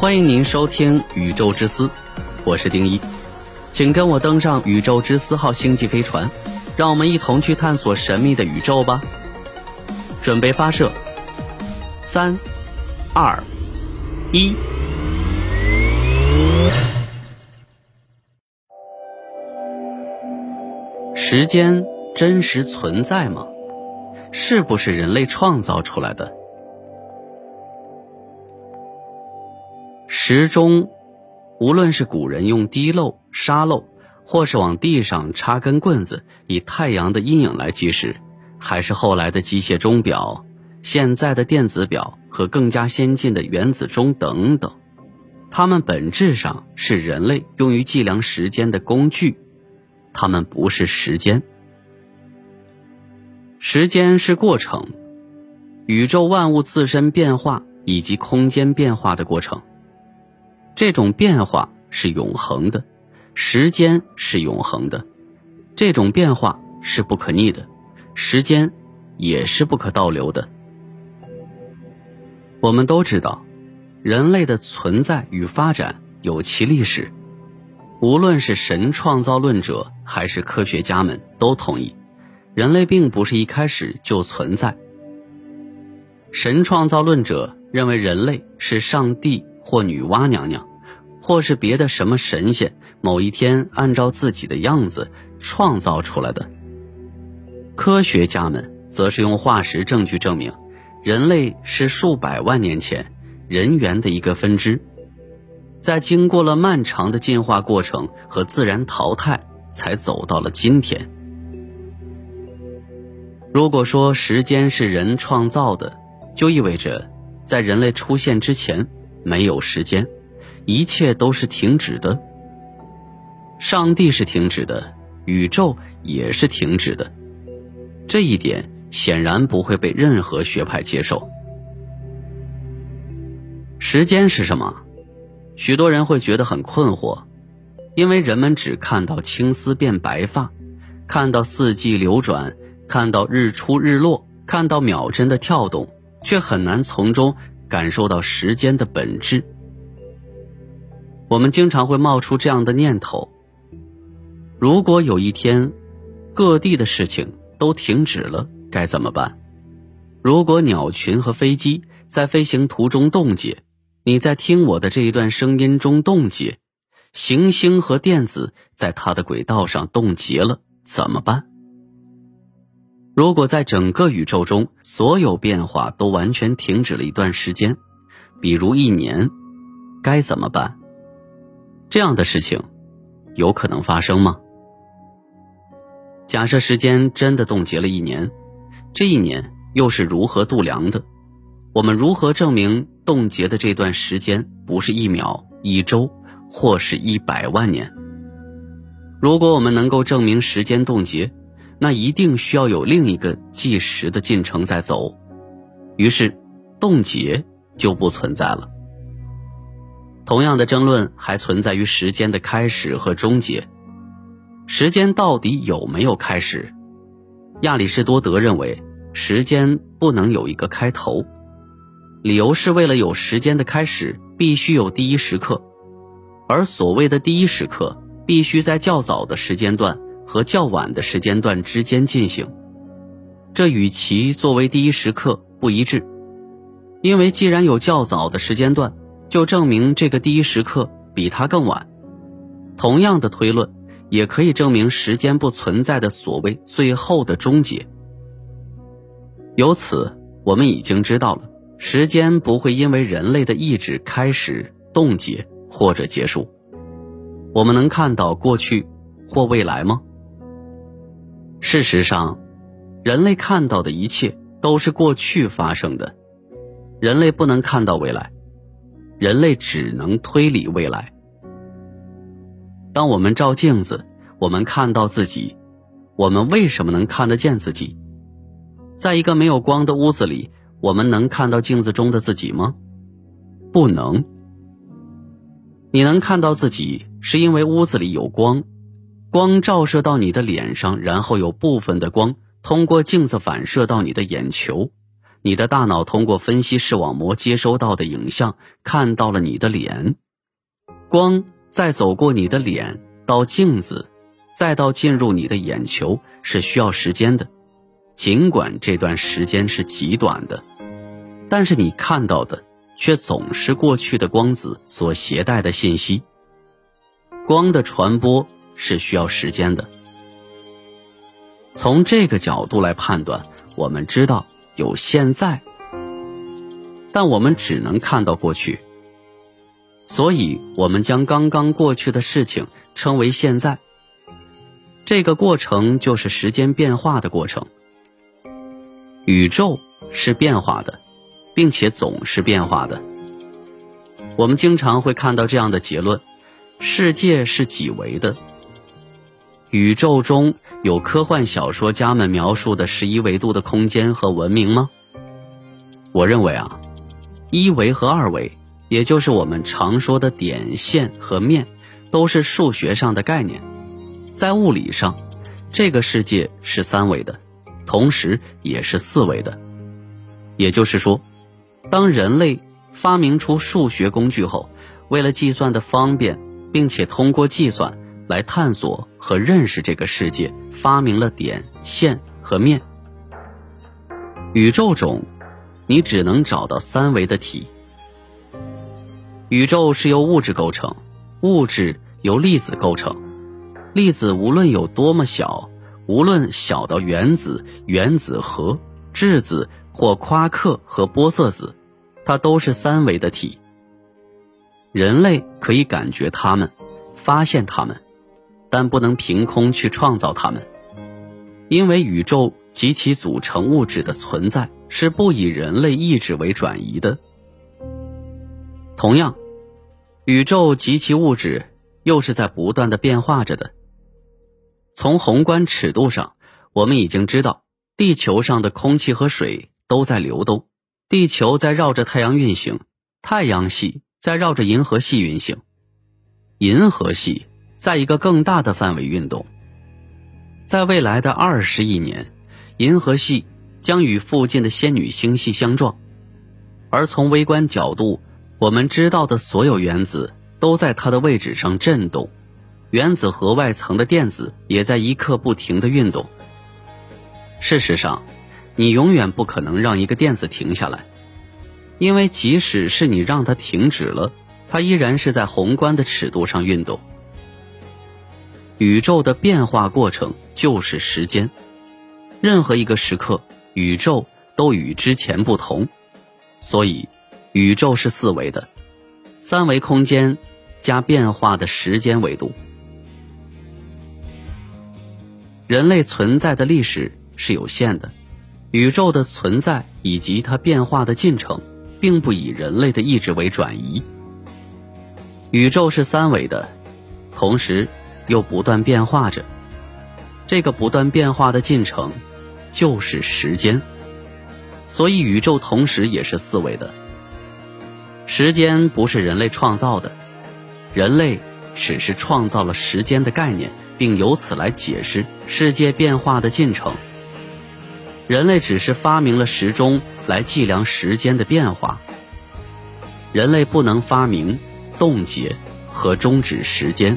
欢迎您收听《宇宙之思》，我是丁一，请跟我登上宇宙之思号星际飞船，让我们一同去探索神秘的宇宙吧。准备发射，三、二、一。时间真实存在吗？是不是人类创造出来的？时钟，无论是古人用滴漏、沙漏，或是往地上插根棍子，以太阳的阴影来计时，还是后来的机械钟表、现在的电子表和更加先进的原子钟等等，它们本质上是人类用于计量时间的工具，它们不是时间。时间是过程，宇宙万物自身变化以及空间变化的过程。这种变化是永恒的，时间是永恒的，这种变化是不可逆的，时间也是不可倒流的。我们都知道，人类的存在与发展有其历史，无论是神创造论者还是科学家们都同意，人类并不是一开始就存在。神创造论者认为人类是上帝或女娲娘娘。或是别的什么神仙，某一天按照自己的样子创造出来的。科学家们则是用化石证据证明，人类是数百万年前人猿的一个分支，在经过了漫长的进化过程和自然淘汰，才走到了今天。如果说时间是人创造的，就意味着在人类出现之前没有时间。一切都是停止的，上帝是停止的，宇宙也是停止的，这一点显然不会被任何学派接受。时间是什么？许多人会觉得很困惑，因为人们只看到青丝变白发，看到四季流转，看到日出日落，看到秒针的跳动，却很难从中感受到时间的本质。我们经常会冒出这样的念头：如果有一天，各地的事情都停止了，该怎么办？如果鸟群和飞机在飞行途中冻结，你在听我的这一段声音中冻结，行星和电子在它的轨道上冻结了，怎么办？如果在整个宇宙中所有变化都完全停止了一段时间，比如一年，该怎么办？这样的事情有可能发生吗？假设时间真的冻结了一年，这一年又是如何度量的？我们如何证明冻结的这段时间不是一秒、一周，或是一百万年？如果我们能够证明时间冻结，那一定需要有另一个计时的进程在走，于是冻结就不存在了。同样的争论还存在于时间的开始和终结。时间到底有没有开始？亚里士多德认为，时间不能有一个开头，理由是为了有时间的开始，必须有第一时刻，而所谓的第一时刻，必须在较早的时间段和较晚的时间段之间进行。这与其作为第一时刻不一致，因为既然有较早的时间段。就证明这个第一时刻比它更晚。同样的推论也可以证明时间不存在的所谓最后的终结。由此，我们已经知道了时间不会因为人类的意志开始冻结或者结束。我们能看到过去或未来吗？事实上，人类看到的一切都是过去发生的。人类不能看到未来。人类只能推理未来。当我们照镜子，我们看到自己，我们为什么能看得见自己？在一个没有光的屋子里，我们能看到镜子中的自己吗？不能。你能看到自己，是因为屋子里有光，光照射到你的脸上，然后有部分的光通过镜子反射到你的眼球，你的大脑通过分析视网膜接收到的影像，看到了你的脸。光再走过你的脸到镜子，再到进入你的眼球，是需要时间的。尽管这段时间是极短的，但是你看到的却总是过去的光子所携带的信息。光的传播是需要时间的。从这个角度来判断，我们知道有现在，但我们只能看到过去，所以我们将刚刚过去的事情称为现在。这个过程就是时间变化的过程。宇宙是变化的，并且总是变化的。我们经常会看到这样的结论：世界是几维的。宇宙中有科幻小说家们描述的十一维度的空间和文明吗？我认为啊，一维和二维，也就是我们常说的点、线和面，都是数学上的概念。在物理上，这个世界是三维的，同时也是四维的。也就是说，当人类发明出数学工具后，为了计算的方便，并且通过计算。来探索和认识这个世界，发明了点、线和面。宇宙中，你只能找到三维的体。宇宙是由物质构成，物质由粒子构成。粒子无论有多么小，无论小到原子、原子核、质子或夸克和玻色子，它都是三维的体。人类可以感觉它们，发现它们。但不能凭空去创造它们，因为宇宙及其组成物质的存在是不以人类意志为转移的。同样，宇宙及其物质又是在不断的变化着的。从宏观尺度上，我们已经知道，地球上的空气和水都在流动，地球在绕着太阳运行，太阳系在绕着银河系运行，银河系。在一个更大的范围运动，在未来的二十亿年，银河系将与附近的仙女星系相撞，而从微观角度，我们知道的所有原子都在它的位置上振动，原子核外层的电子也在一刻不停的运动。事实上，你永远不可能让一个电子停下来，因为即使是你让它停止了，它依然是在宏观的尺度上运动。宇宙的变化过程就是时间，任何一个时刻，宇宙都与之前不同，所以宇宙是四维的，三维空间加变化的时间维度。人类存在的历史是有限的，宇宙的存在以及它变化的进程，并不以人类的意志为转移。宇宙是三维的，同时。又不断变化着，这个不断变化的进程，就是时间。所以宇宙同时也是四维的。时间不是人类创造的，人类只是创造了时间的概念，并由此来解释世界变化的进程。人类只是发明了时钟来计量时间的变化。人类不能发明、冻结和终止时间。